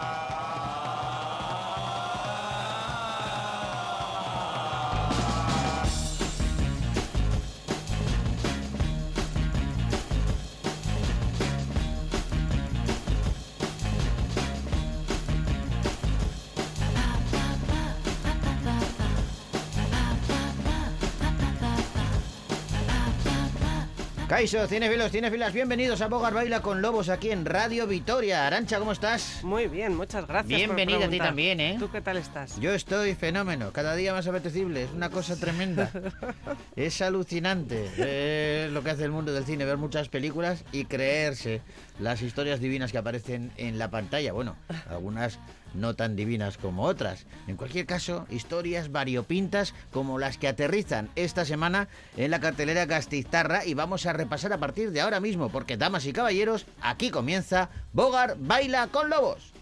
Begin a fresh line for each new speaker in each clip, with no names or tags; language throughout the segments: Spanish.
Uh... Caiso, cinefilos, cinefilas, bienvenidos a Bogar Baila con Lobos aquí en Radio Vitoria. Arancha, ¿cómo estás?
Muy bien, muchas gracias.
Bienvenida
por
a ti también, ¿eh?
¿Tú qué tal estás?
Yo estoy fenómeno, cada día más apetecible, es una cosa tremenda. es alucinante eh, lo que hace el mundo del cine, ver muchas películas y creerse las historias divinas que aparecen en la pantalla. Bueno, algunas no tan divinas como otras. En cualquier caso, historias variopintas como las que aterrizan esta semana en la cartelera Gastiztarra y vamos a repasar a partir de ahora mismo, porque damas y caballeros, aquí comienza Bogar Baila con Lobos.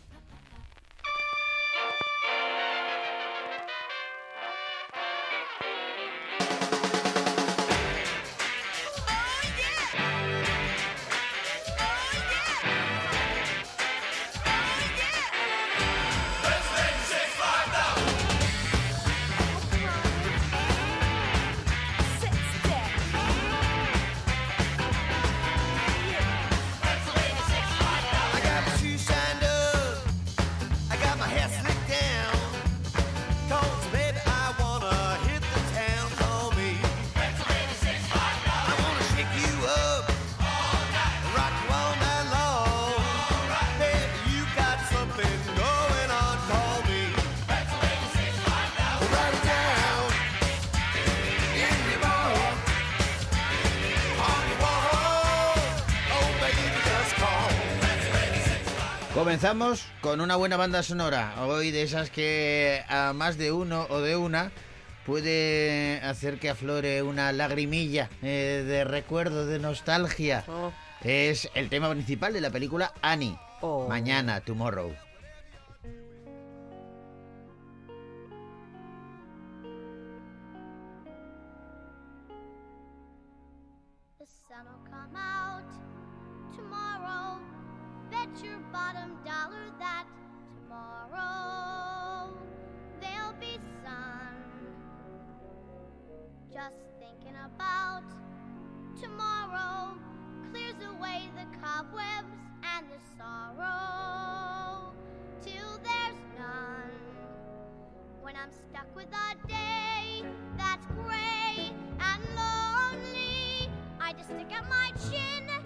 Comenzamos con una buena banda sonora, hoy de esas que a más de uno o de una puede hacer que aflore una lagrimilla eh, de recuerdo, de nostalgia.
Oh,
Es el tema principal de la película Annie.
Oh.
Mañana, tomorrow.
About tomorrow clears away the cobwebs and the sorrow till there's none. When I'm stuck with a day that's gray and lonely, I just stick out my chin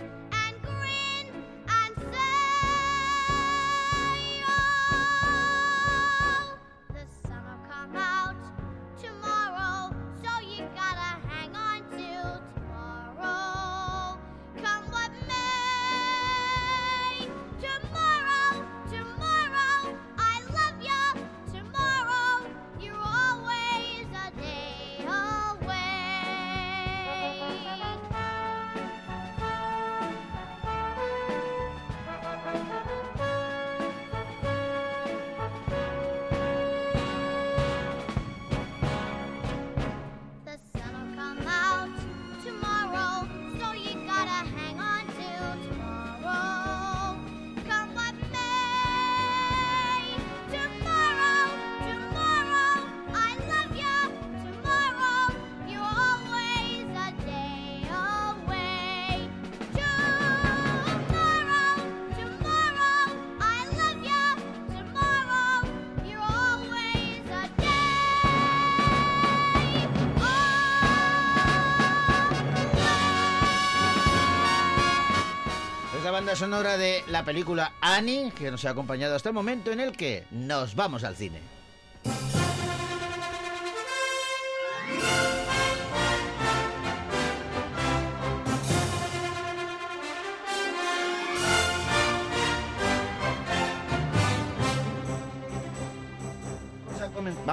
banda sonora de la película Annie, que nos ha acompañado hasta el momento en el que nos vamos al cine.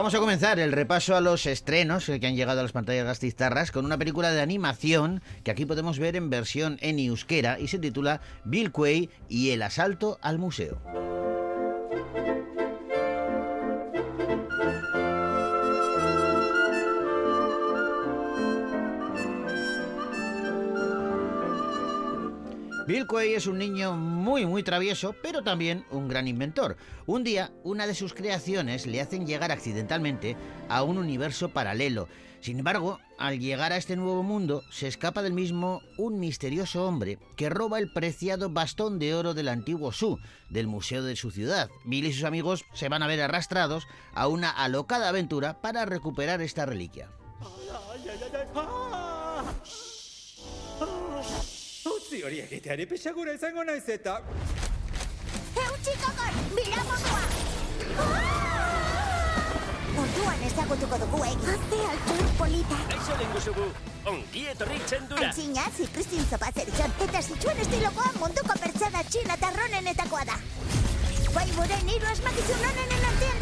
Vamos a comenzar el repaso a los estrenos que han llegado a las pantallas gastistarras con una película de animación que aquí podemos ver en versión en euskera y se titula Bill Quay y el asalto al museo. Bill Quay es un niño muy muy travieso, pero también un gran inventor. Un día, una de sus creaciones le hacen llegar accidentalmente a un universo paralelo. Sin embargo, al llegar a este nuevo mundo, se escapa del mismo un misterioso hombre que roba el preciado bastón de oro del antiguo Su, del museo de su ciudad. Bill y sus amigos se van a ver arrastrados a una alocada aventura para recuperar esta reliquia.
zuri egiteari pixagura izango naiz
eta... Eutxikokor, bila modua! Ah! Orduan ezagutuko dugu egin. Azte altur polita.
Aizu den guzugu, ongi etorri txendura.
Antzina, zikristin zopatzer izan, eta zitsuen estilokoa munduko pertsada txina tarronenetakoa da. Bai, buren, iru asmakizun honenen artean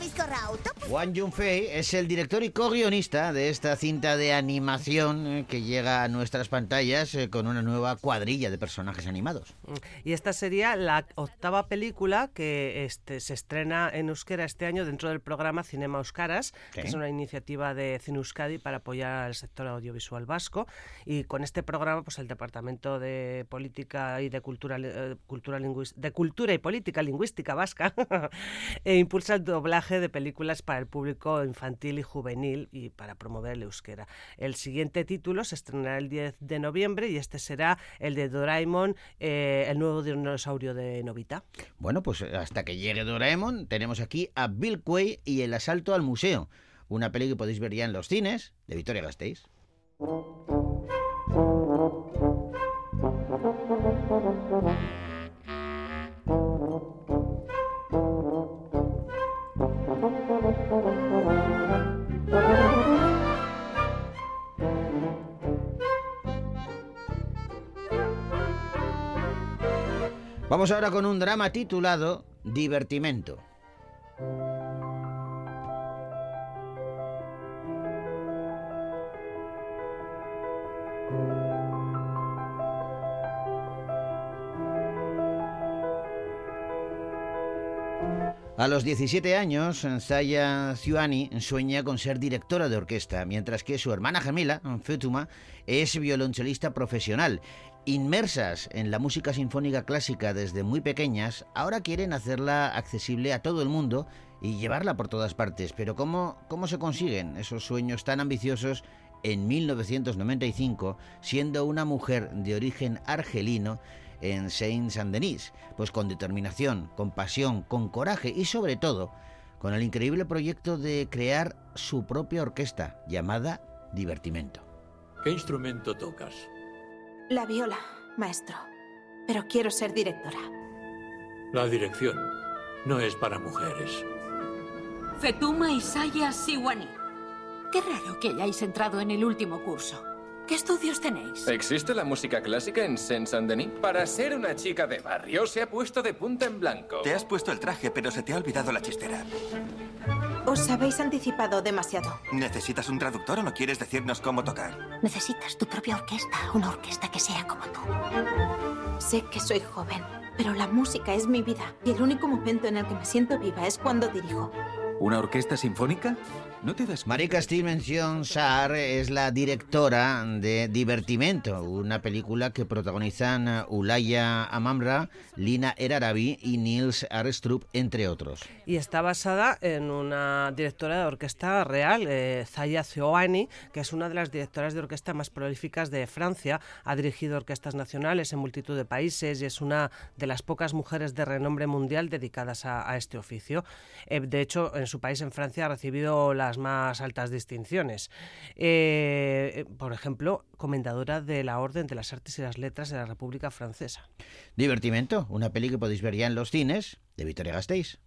bizkorra auto.
Wang Junfei es el director y co-guionista de esta cinta de animación eh, que llega a nuestras pantallas eh, con una nueva cuadrilla de personajes animados.
Y esta sería la octava película que este, se estrena en euskera este año dentro del programa Cinema Euskaras,
Sí.
que es una iniciativa de Cine Euskadi para apoyar al sector audiovisual vasco. Y con este programa, pues el Departamento de Política y de Cultura, eh, cultura, lingüis- de cultura y Política Lingüística Vasca e impulsa el doblaje de películas para el público infantil y juvenil y para promover el euskera. El siguiente título se estrenará el 10 de noviembre y este será el de Doraemon, eh, el nuevo dinosaurio de Novita.
Bueno, pues hasta que llegue Doraemon, tenemos aquí a Bill Quay y el asalto al museo. Una peli que podéis ver ya en los cines de Victoria Gasteiz. Vamos ahora con un drama titulado Divertimento. A los 17 años, Zaya Ciuani sueña con ser directora de orquesta, mientras que su hermana gemela, Fetuma, es violonchelista profesional. Inmersas en la música sinfónica clásica desde muy pequeñas, ahora quieren hacerla accesible a todo el mundo y llevarla por todas partes. Pero ¿cómo, cómo se consiguen esos sueños tan ambiciosos en 1995, siendo una mujer de origen argelino en Saint-Saint-Denis? Pues con determinación, con pasión, con coraje y sobre todo con el increíble proyecto de crear su propia orquesta llamada Divertimento.
¿Qué instrumento tocas?
La viola, maestro. Pero quiero ser directora.
La dirección no es para mujeres.
Fetuma Isaya Siwani. Qué raro que hayáis entrado en el último curso. ¿Qué estudios tenéis?
¿Existe la música clásica en Saint-Saint-Denis? Para ser una chica de barrio se ha puesto de punta en blanco.
Te has puesto el traje, pero se te ha olvidado la chistera.
Os habéis anticipado demasiado.
¿Necesitas un traductor o no quieres decirnos cómo tocar?
Necesitas tu propia orquesta, una orquesta que sea como tú.
Sé que soy joven, pero la música es mi vida. Y el único momento en el que me siento viva es cuando dirijo.
¿Una orquesta sinfónica? ¿No te das
Marika Stevenson Saar es la directora de Divertimento, una película que protagonizan Ulaya Amamra, Lina Erarabi y Niels Arestrup, entre otros.
Y está basada en una directora de orquesta real, eh, Zaya Zioani, que es una de las directoras de orquesta más prolíficas de Francia. Ha dirigido orquestas nacionales en multitud de países y es una de las pocas mujeres de renombre mundial dedicadas a, a este oficio. Eh, de hecho, en su país, en Francia, ha recibido las más altas distinciones. Eh, por ejemplo, comendadora de la Orden de las Artes y las Letras de la República Francesa.
Divertimento, una peli que podéis ver ya en los cines de Victoria Gasteiz.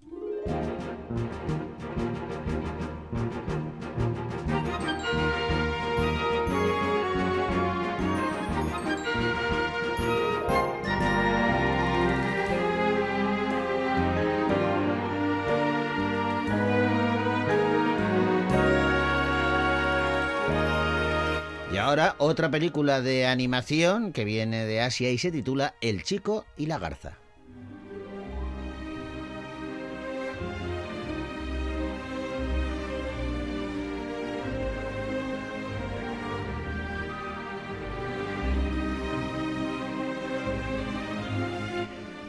Ahora otra película de animación que viene de Asia y se titula El chico y la garza.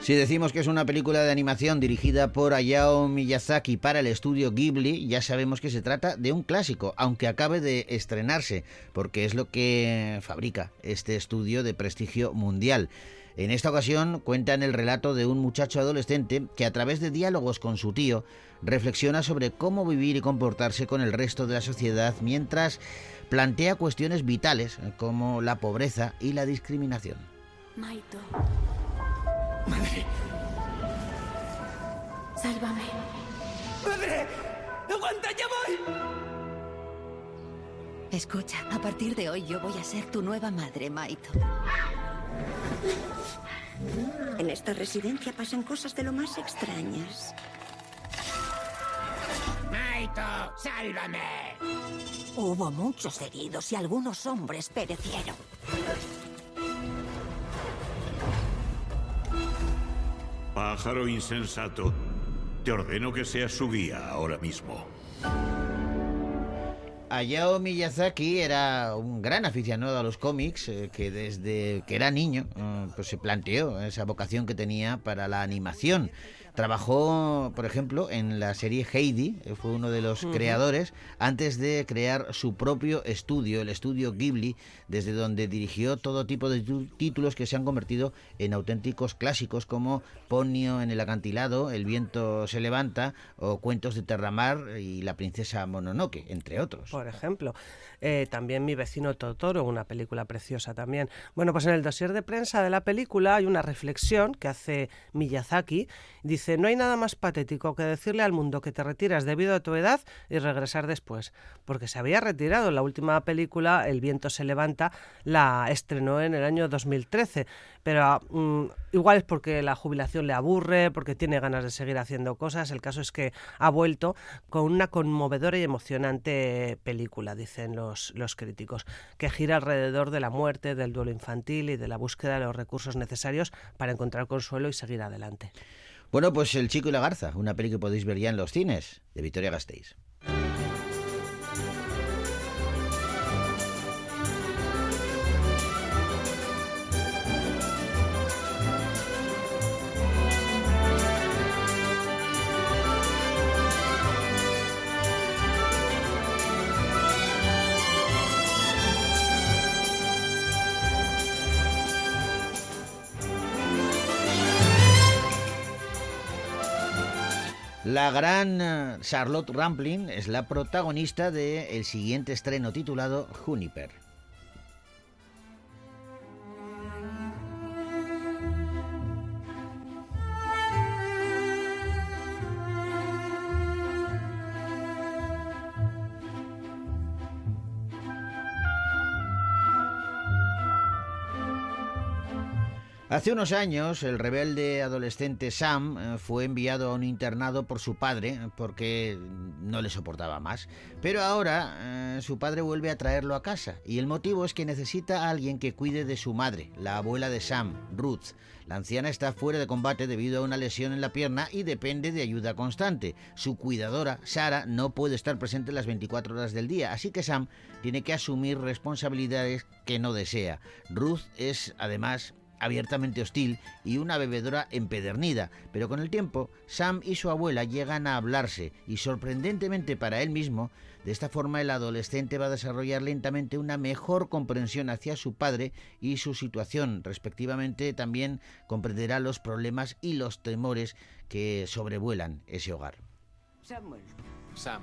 Si decimos que es una película de animación dirigida por Hayao Miyazaki para el estudio Ghibli, ya sabemos que se trata de un clásico, aunque acabe de estrenarse, porque es lo que fabrica este estudio de prestigio mundial. En esta ocasión cuentan el relato de un muchacho adolescente que a través de diálogos con su tío reflexiona sobre cómo vivir y comportarse con el resto de la sociedad mientras plantea cuestiones vitales como la pobreza y la discriminación.
Maito,
Madre,
sálvame.
madre, aguanta, ya voy.
Escucha, a partir de hoy yo voy a ser tu nueva madre, Maito.
En esta residencia pasan cosas de lo más extrañas.
Maito, sálvame.
Hubo muchos heridos y algunos hombres perecieron.
Pájaro insensato, te ordeno que seas su guía ahora mismo.
Hayao Miyazaki era un gran aficionado a los cómics eh, que desde que era niño eh, pues se planteó esa vocación que tenía para la animación. Trabajó, por ejemplo, en la serie Heidi, eh, fue uno de los creadores, antes de crear su propio estudio, el estudio Ghibli, desde donde dirigió todo tipo de tu- títulos que se han convertido en auténticos clásicos como Ponio en el acantilado, El viento se levanta o Cuentos de Terramar y La princesa Mononoke, entre otros.
Por ejemplo, Eh, también Mi vecino Totoro, una película preciosa también. Bueno, pues en el dossier de prensa de la película hay una reflexión que hace Miyazaki. Dice, no hay nada más patético que decirle al mundo que te retiras debido a tu edad y regresar después. Porque se había retirado. La última película, El viento se levanta, la estrenó en el año 2013. Pero mm, igual es porque la jubilación le aburre, porque tiene ganas de seguir haciendo cosas. El caso es que ha vuelto con una conmovedora y emocionante película, dicen los, los críticos, que gira alrededor de la muerte, del duelo infantil y de la búsqueda de los recursos necesarios para encontrar consuelo y seguir adelante.
Bueno, pues El Chico y la Garza, una peli que podéis ver ya en los cines, de Victoria Gasteiz. La gran eh, Charlotte Rampling es la protagonista del el siguiente estreno titulado Juniper. Hace unos años, el rebelde adolescente Sam eh, fue enviado a un internado por su padre eh, porque no le soportaba más. Pero ahora eh, su padre vuelve a traerlo a casa y el motivo es que necesita a alguien que cuide de su madre, la abuela de Sam, Ruth. La anciana está fuera de combate debido a una lesión en la pierna y depende de ayuda constante. Su cuidadora, Sara, no puede estar presente las 24 horas del día, así que Sam tiene que asumir responsabilidades que no desea. Ruth es, además, abiertamente hostil y una bebedora empedernida, pero con el tiempo Sam y su abuela llegan a hablarse y sorprendentemente para él mismo, de esta forma el adolescente va a desarrollar lentamente una mejor comprensión hacia su padre y su situación, respectivamente también comprenderá los problemas y los temores que sobrevuelan ese hogar.
Samuel,
Sam.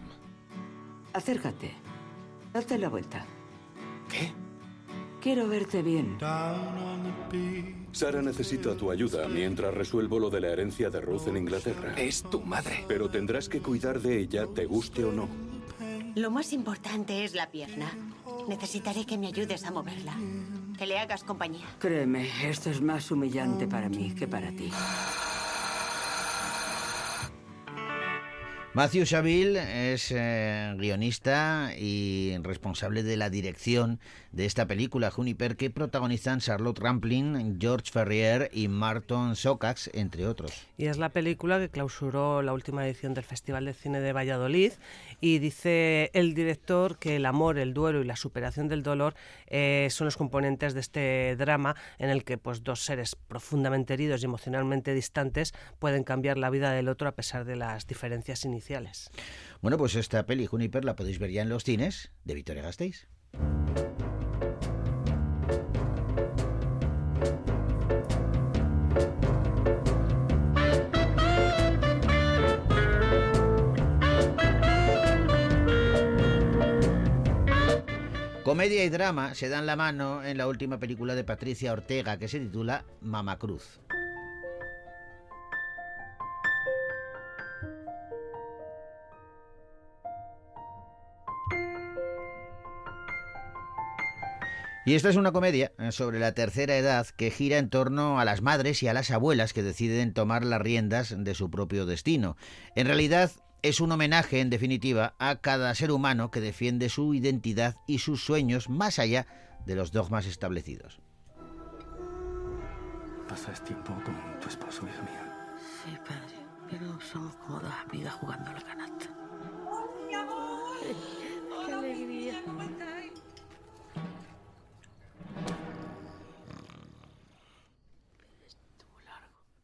acércate. Date la vuelta.
¿Qué?
Quiero verte bien.
Sara necesita tu ayuda mientras resuelvo lo de la herencia de Ruth en Inglaterra.
Es tu madre.
Pero tendrás que cuidar de ella, te guste o no.
Lo más importante es la pierna. Necesitaré que me ayudes a moverla. Que le hagas compañía.
Créeme, esto es más humillante para mí que para ti.
Matthew Saville es eh, guionista y responsable de la dirección de esta película Juniper que protagonizan Charlotte Rampling, George Ferrier y Martin Sokacs, entre otros.
Y es la película que clausuró la última edición del Festival de Cine de Valladolid y dice el director que el amor, el duelo y la superación del dolor eh, son los componentes de este drama en el que pues, dos seres profundamente heridos y emocionalmente distantes pueden cambiar la vida del otro a pesar de las diferencias iniciales.
Bueno, pues esta peli Juniper la podéis ver ya en los cines de Victoria Gasteiz. Comedia y drama se dan la mano en la última película de Patricia Ortega que se titula Mama Cruz. Y esta es una comedia eh, sobre la tercera edad que gira en torno a las madres y a las abuelas que deciden tomar las riendas de su propio destino. En realidad es un homenaje, en definitiva, a cada ser humano que defiende su identidad y sus sueños más allá de los dogmas establecidos.
¿Pasas tiempo con tu esposo, hija mía?
Sí, padre, pero somos como dos amigas jugando a la canasta. ¡Qué alegría!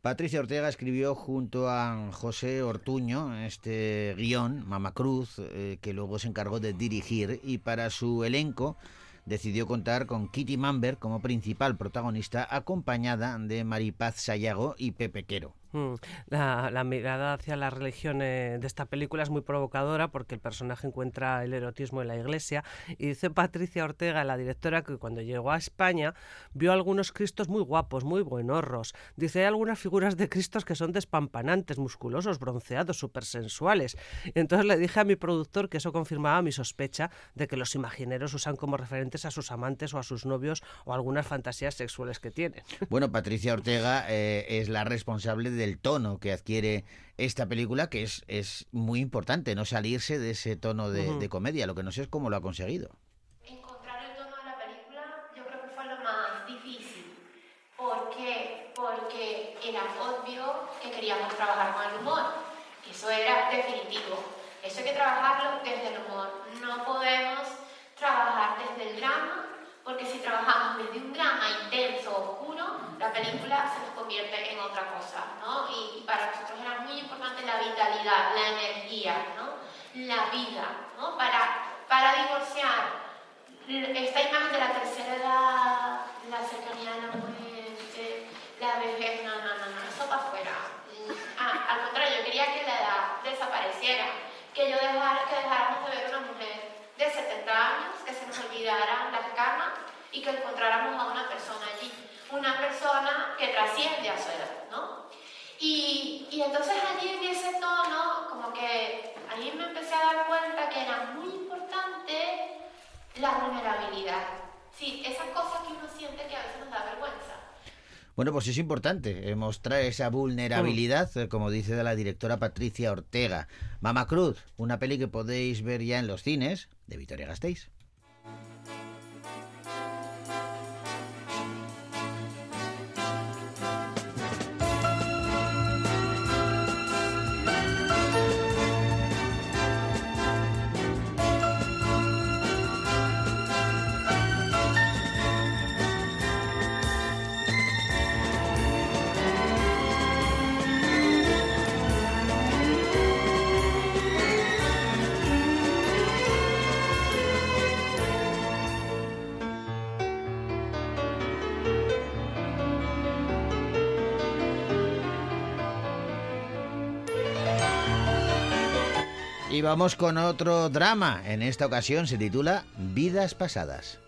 Patricia Ortega escribió junto a José Ortuño este guion, Mama Cruz, eh, que luego se encargó de dirigir y para su elenco decidió contar con Kitty Mamber como principal protagonista, acompañada de Maripaz Sayago y Pepe Quero.
Mm, La, mirada hacia la religión eh, de esta película es muy provocadora porque el personaje encuentra el erotismo en la iglesia y dice Patricia Ortega, la directora, que cuando llegó a España vio algunos cristos muy guapos, muy buenorros. Dice, hay algunas figuras de cristos que son despampanantes, musculosos, bronceados, súper sensuales. Entonces le dije a mi productor que eso confirmaba mi sospecha de que los imagineros usan como referentes a sus amantes o a sus novios o algunas fantasías sexuales que tienen.
Bueno, Patricia Ortega eh, es la responsable del tono que adquiere esta película, que es, es muy importante, no salirse de ese tono de,
Ujú.
de comedia. Lo que no sé es cómo lo ha conseguido.
Encontrar el tono de la película yo creo que fue lo más difícil. ¿Por qué? Porque era obvio que queríamos trabajar con el humor. Eso era definitivo. Eso hay que trabajarlo desde el humor. No podemos trabajar desde el drama, porque si trabajamos desde un drama intenso, oscuro, la película se nos convierte en otra cosa, ¿no? Y, y para nosotros era muy importante la vitalidad, la energía, ¿no? La vida, ¿no? Para, para divorciar esta imagen de la tercera edad, la cercanía de la muerte, la vejez, no, no, no, no, eso para afuera. Mm, Ah, al contrario, yo quería que la edad desapareciera, que yo dejara, que dejáramos de ver una mujer de 70 años, que se nos olvidaran las canas y que encontráramos a una persona allí, una persona que trasciende a su edad, ¿no? Y, y entonces allí en ese tono, como que ahí me empecé a dar cuenta que era muy importante la vulnerabilidad. Sí, esas cosas que uno siente que a veces nos da vergüenza.
Bueno, pues es importante eh, mostrar esa vulnerabilidad, eh, como dice la directora Patricia Ortega. Mama Cruz, una peli que podéis ver ya en los cines de Vitoria Gasteiz. Y vamos con otro drama. En esta ocasión se titula Vidas Pasadas.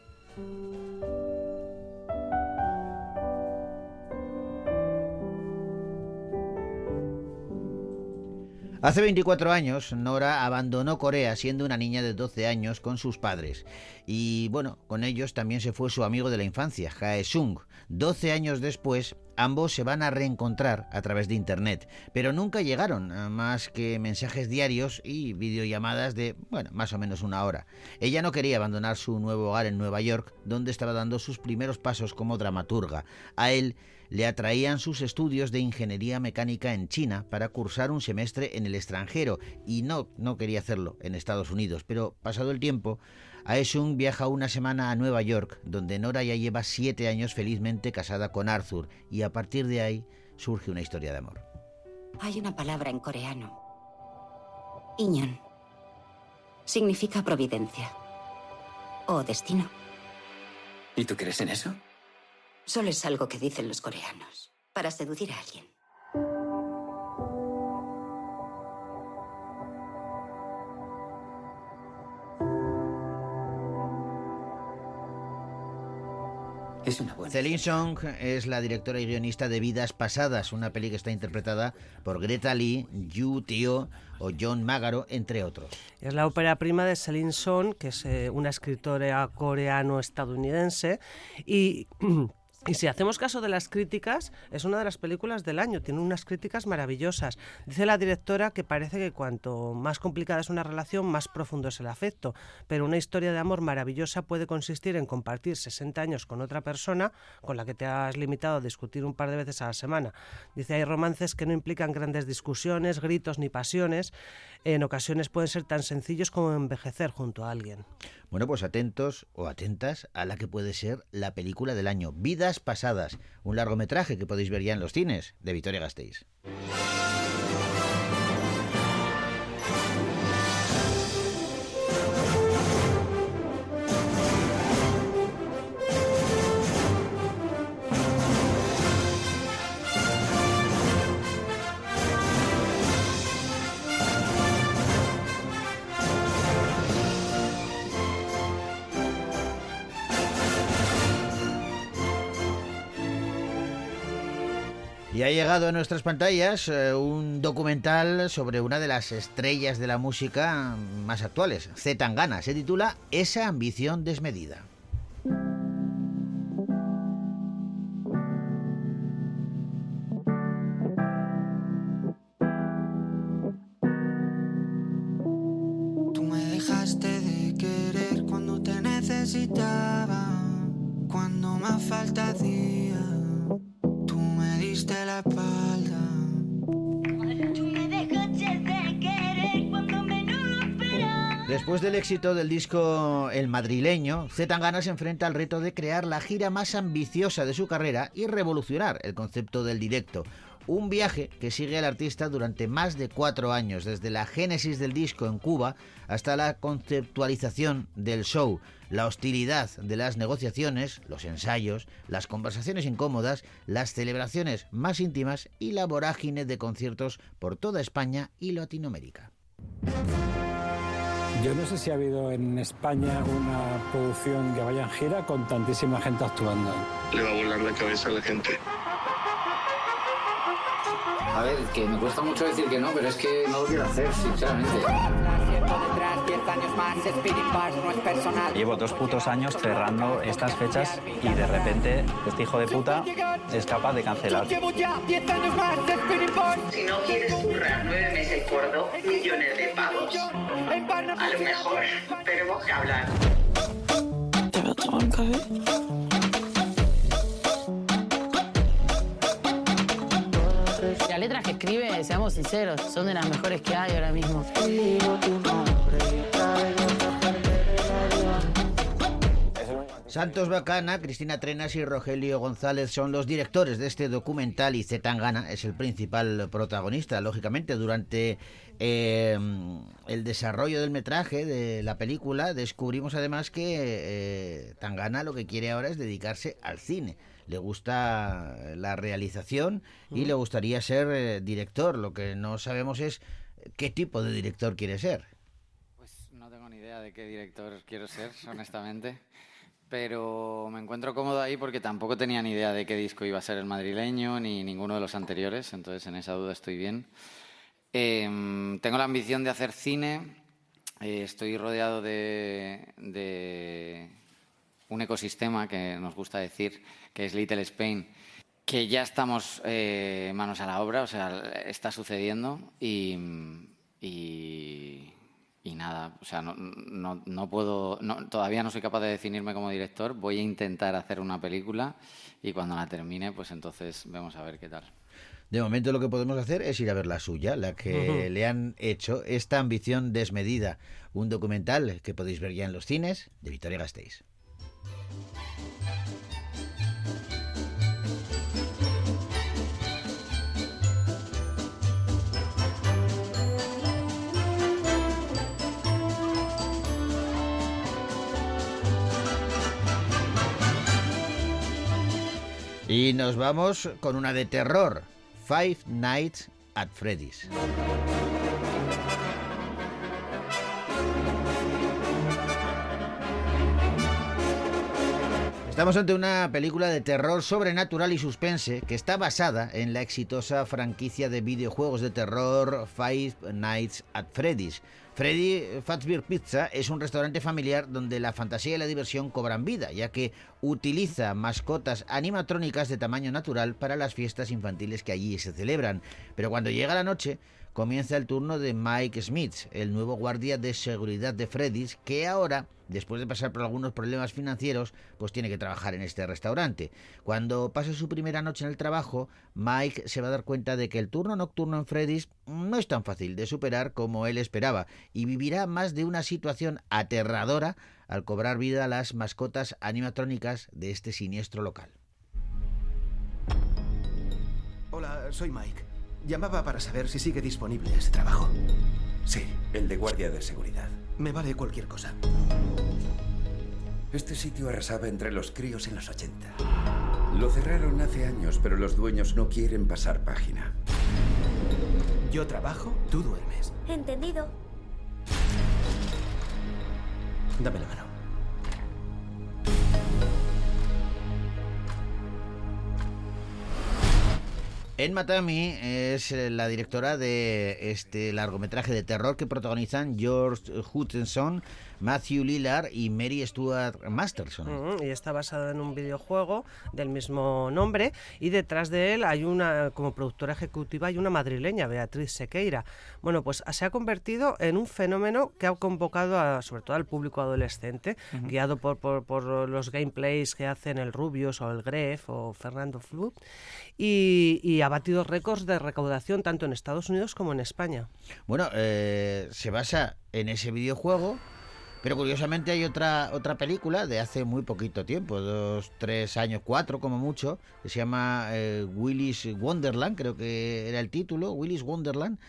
Hace 24 años, Nora abandonó Corea siendo una niña de 12 años con sus padres. Y bueno, con ellos también se fue su amigo de la infancia, Jae Sung. 12 años después, ambos se van a reencontrar a través de Internet, pero nunca llegaron más que mensajes diarios y videollamadas de, bueno, más o menos una hora. Ella no quería abandonar su nuevo hogar en Nueva York, donde estaba dando sus primeros pasos como dramaturga. A él le atraían sus estudios de ingeniería mecánica en China para cursar un semestre en el extranjero y no, no quería hacerlo en Estados Unidos, pero pasado el tiempo, Aesung viaja una semana a Nueva York, donde Nora ya lleva siete años felizmente casada con Arthur y a partir de ahí surge una historia de amor.
Hay una palabra en coreano. Iñon. Significa providencia. O destino.
¿Y tú crees en eso?
Solo es algo que dicen los coreanos. Para seducir a alguien.
Es una buena.
Celine Song es la directora y guionista de Vidas Pasadas, una peli que está interpretada por Greta Lee, Yu Teo o John Magaro, entre otros.
Es la ópera prima de Celine Song, que es eh, una escritora coreano-estadounidense y Y si hacemos caso de las críticas, es una de las películas del año, tiene unas críticas maravillosas. Dice la directora que parece que cuanto más complicada es una relación, más profundo es el afecto, pero una historia de amor maravillosa puede consistir en compartir 60 años con otra persona con la que te has limitado a discutir un par de veces a la semana. Dice, hay romances que no implican grandes discusiones, gritos ni pasiones, en ocasiones pueden ser tan sencillos como envejecer junto a alguien.
Bueno, pues atentos o atentas a la que puede ser la película del año, Vidas Pasadas, un largometraje que podéis ver ya en los cines de Victoria Gasteiz. Llegado a nuestras pantallas eh, un documental sobre una de las estrellas de la música más actuales, Z Tangana. Se titula Esa ambición desmedida. Éxito del disco El Madrileño, Z Tangana se enfrenta al reto de crear la gira más ambiciosa de su carrera y revolucionar el concepto del directo. Un viaje que sigue al artista durante más de cuatro años, desde la génesis del disco en Cuba hasta la conceptualización del show, la hostilidad de las negociaciones, los ensayos, las conversaciones incómodas, las celebraciones más íntimas y la vorágine de conciertos por toda España y Latinoamérica.
Yo no sé si ha habido en España una producción que vaya en gira con tantísima gente actuando.
Le va a volar la cabeza a la gente.
A ver, que me cuesta mucho decir que no, pero es que no lo quiero hacer, sinceramente.
Llevo dos putos años cerrando estas fechas y de repente este hijo de puta es capaz de cancelar.
Si no quieres currar nueve meses por dos millones de pavos, a lo mejor tenemos que hablar.
Letras que escribe, seamos sinceros, son de las mejores que hay ahora mismo.
Santos Bacana, Cristina Trenas y Rogelio González son los directores de este documental y Zetangana es el principal protagonista. Lógicamente, durante eh, el desarrollo del metraje de la película descubrimos además que eh, Tangana lo que quiere ahora es dedicarse al cine. Le gusta la realización y le gustaría ser eh, director. Lo que no sabemos es qué tipo de director quiere ser.
Pues no tengo ni idea de qué director quiero ser, honestamente. Pero me encuentro cómodo ahí porque tampoco tenía ni idea de qué disco iba a ser el madrileño ni ninguno de los anteriores, entonces en esa duda estoy bien. Em, tengo la ambición de hacer cine. Eh, estoy rodeado de, de un ecosistema que nos gusta decir, que es Little Spain, que ya estamos eh, manos a la obra, o sea, está sucediendo y, y, y nada, o sea, no, no, no puedo, no- todavía no soy capaz de definirme como director, voy a intentar hacer una película y cuando la termine, pues entonces vemos a ver qué tal.
De momento lo que podemos hacer es ir a ver la suya, la que le han hecho esta ambición desmedida, un documental que podéis ver ya en los cines de Victoria Gasteiz. Y nos vamos con una de terror, Five Nights at Freddy's. Estamos ante una película de terror sobrenatural y suspense que está basada en la exitosa franquicia de videojuegos de terror Five Nights at Freddy's. Freddy Fazbear Pizza es un restaurante familiar donde la fantasía y la diversión cobran vida, ya que utiliza mascotas animatrónicas de tamaño natural para las fiestas infantiles que allí se celebran. Pero cuando llega la noche, comienza el turno de Mike Smith, el nuevo guardia de seguridad de Freddy's, que ahora, después de pasar por algunos problemas financieros, pues tiene que trabajar en este restaurante. Cuando pase su primera noche en el trabajo, Mike se va a dar cuenta de que el turno nocturno en Freddy's no es tan fácil de superar como él esperaba y vivirá más de una situación aterradora al cobrar vida a las mascotas animatrónicas de este siniestro local.
Hola, soy Mike. Llamaba para saber si sigue disponible ese trabajo. Sí.
El de guardia de seguridad.
Me vale cualquier cosa.
Este sitio arrasaba entre los críos en los 80. Lo cerraron hace años, pero los dueños no quieren pasar página.
Yo trabajo, tú duermes.
Entendido.
Dame la mano.
En Matami es eh, la directora de este largometraje de terror que protagonizan George Hutchinson, Matthew Lillard y Mary Stuart Masterson.
Y está basado en un videojuego del mismo nombre y detrás de él hay una, como productora ejecutiva, hay una madrileña, Beatriz Sequeira. Bueno, pues se ha convertido en un fenómeno que ha convocado a, sobre todo al público adolescente, guiado por, por, por los gameplays que hacen el Rubius o el Gref o Fernando Flut, y, y ha batido récords de recaudación tanto en Estados Unidos como en España.
Bueno, eh, se basa en ese videojuego, pero curiosamente hay otra, otra película de hace muy poquito tiempo, dos, tres años, cuatro como mucho, que se llama eh, Willy's Wonderland, creo que era el título, Willy's Wonderland,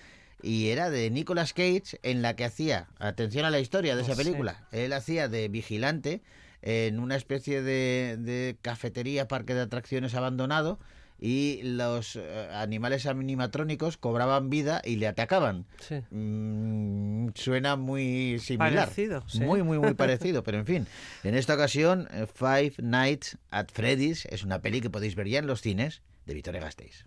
y era de Nicolas Cage, en la que hacía, atención a la historia de esa
Sí.
película, él hacía de vigilante en una especie de, de cafetería, parque de atracciones abandonado, y los eh, animales animatrónicos cobraban vida y le atacaban.
Sí.
Mm, suena muy similar.
Parecido, sí.
Muy, muy, muy parecido. Pero en fin, en esta ocasión, eh, Five Nights at Freddy's es una peli que podéis ver ya en los cines de Victoria Gasteiz.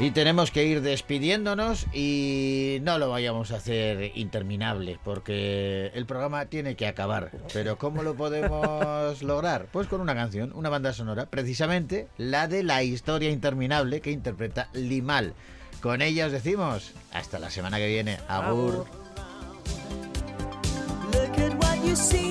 Y tenemos que ir despidiéndonos y no lo vayamos a hacer interminable porque el programa tiene que acabar. Pero ¿cómo lo podemos lograr? Pues con una canción, una banda sonora, precisamente la de La historia interminable que interpreta Limal. Con ella os decimos hasta la semana que viene. Agur.
Look at what you see